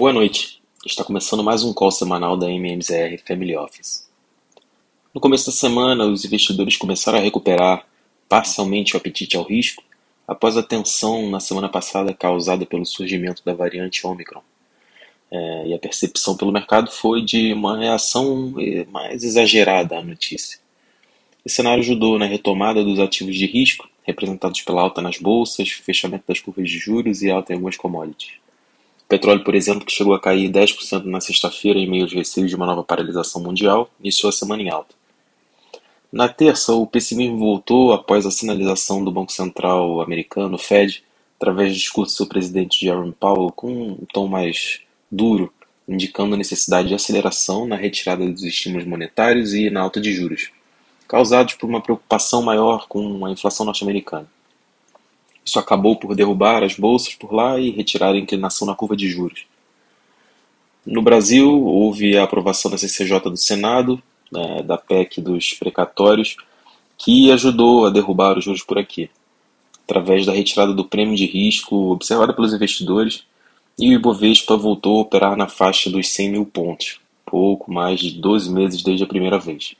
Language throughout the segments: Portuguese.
Boa noite. Está começando mais um call semanal da MMZR Family Office. No começo da semana, os investidores começaram a recuperar parcialmente o apetite ao risco após a tensão na semana passada causada pelo surgimento da variante Omicron. É, e a percepção pelo mercado foi de uma reação eh, mais exagerada à notícia. Esse cenário ajudou na retomada dos ativos de risco, representados pela alta nas bolsas, fechamento das curvas de juros e alta em algumas commodities. Petróleo, por exemplo, que chegou a cair 10% na sexta-feira em meio aos receios de uma nova paralisação mundial, iniciou a semana em alta. Na terça, o pessimismo voltou após a sinalização do Banco Central americano, Fed, através do discurso do seu presidente Jerome Powell, com um tom mais duro, indicando a necessidade de aceleração na retirada dos estímulos monetários e na alta de juros, causados por uma preocupação maior com a inflação norte-americana. Isso acabou por derrubar as bolsas por lá e retirar a inclinação na curva de juros. No Brasil, houve a aprovação da CCJ do Senado, né, da PEC dos precatórios, que ajudou a derrubar os juros por aqui, através da retirada do prêmio de risco observada pelos investidores e o Ibovespa voltou a operar na faixa dos 100 mil pontos, pouco mais de 12 meses desde a primeira vez.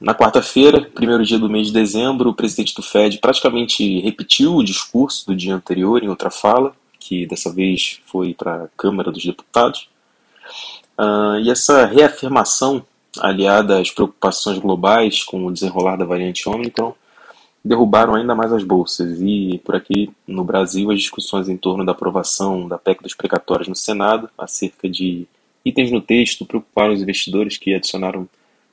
Na quarta-feira, primeiro dia do mês de dezembro, o presidente do Fed praticamente repetiu o discurso do dia anterior em outra fala, que dessa vez foi para a Câmara dos Deputados. Uh, e essa reafirmação, aliada às preocupações globais com o desenrolar da variante Omicron, derrubaram ainda mais as bolsas. E por aqui no Brasil, as discussões em torno da aprovação da PEC dos precatórios no Senado, acerca de itens no texto, preocuparam os investidores que adicionaram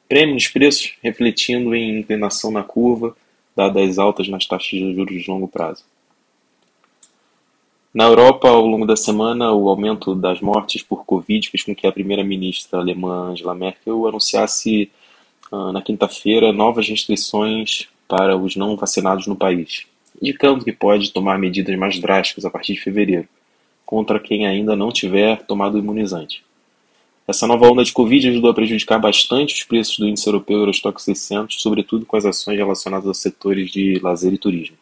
prêmio nos preços, refletindo em inclinação na curva, dadas altas nas taxas de juros de longo prazo. Na Europa, ao longo da semana, o aumento das mortes por Covid fez com que a primeira-ministra alemã Angela Merkel anunciasse uh, na quinta-feira novas restrições para os não vacinados no país, indicando que pode tomar medidas mais drásticas a partir de fevereiro, contra quem ainda não tiver tomado o imunizante. Essa nova onda de Covid ajudou a prejudicar bastante os preços do índice europeu Eurostock 600, sobretudo com as ações relacionadas aos setores de lazer e turismo.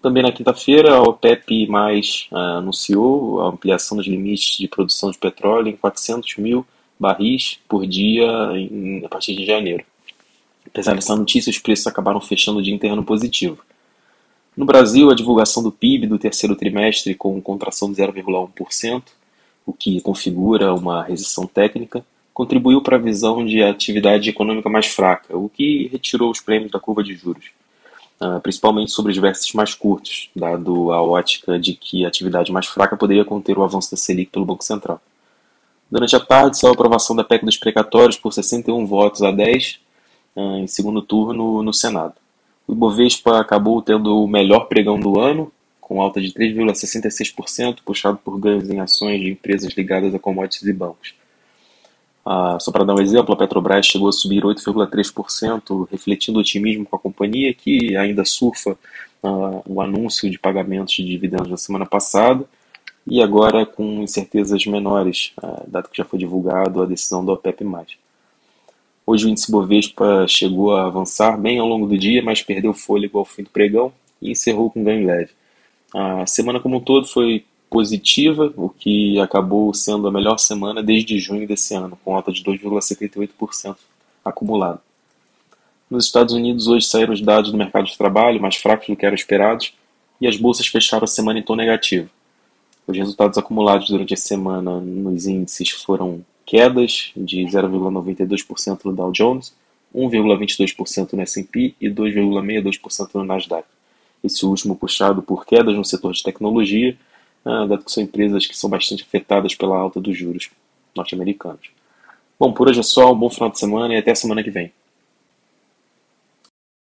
Também na quinta-feira, a OPEP mais, uh, anunciou a ampliação dos limites de produção de petróleo em 400 mil barris por dia em, a partir de janeiro. Apesar dessa notícia, os preços acabaram fechando o dia interno positivo. No Brasil, a divulgação do PIB do terceiro trimestre com contração de 0,1%, o que configura uma recessão técnica, contribuiu para a visão de atividade econômica mais fraca, o que retirou os prêmios da curva de juros, ah, principalmente sobre os vértices mais curtos, dado a ótica de que a atividade mais fraca poderia conter o avanço da Selic pelo Banco Central. Durante a tarde, saiu a aprovação da PEC dos precatórios por 61 votos a 10, em segundo turno no Senado. O Ibovespa acabou tendo o melhor pregão do ano, com alta de 3,66%, puxado por ganhos em ações de empresas ligadas a commodities e bancos. Ah, só para dar um exemplo, a Petrobras chegou a subir 8,3%, refletindo otimismo com a companhia, que ainda surfa ah, o anúncio de pagamentos de dividendos na semana passada, e agora com incertezas menores, ah, dado que já foi divulgado a decisão da OPEP+. Hoje o índice Bovespa chegou a avançar bem ao longo do dia, mas perdeu fôlego ao fim do pregão e encerrou com ganho leve. A semana como um todo foi positiva, o que acabou sendo a melhor semana desde junho desse ano, com alta de 2,78% acumulado. Nos Estados Unidos, hoje saíram os dados do mercado de trabalho, mais fracos do que eram esperados, e as bolsas fecharam a semana em tom negativo. Os resultados acumulados durante a semana nos índices foram quedas de 0,92% no Dow Jones, 1,22% no S&P e 2,62% no Nasdaq. Esse último puxado por quedas no setor de tecnologia, ah, dado que são empresas que são bastante afetadas pela alta dos juros norte-americanos. Bom, por hoje é só, um bom final de semana e até semana que vem.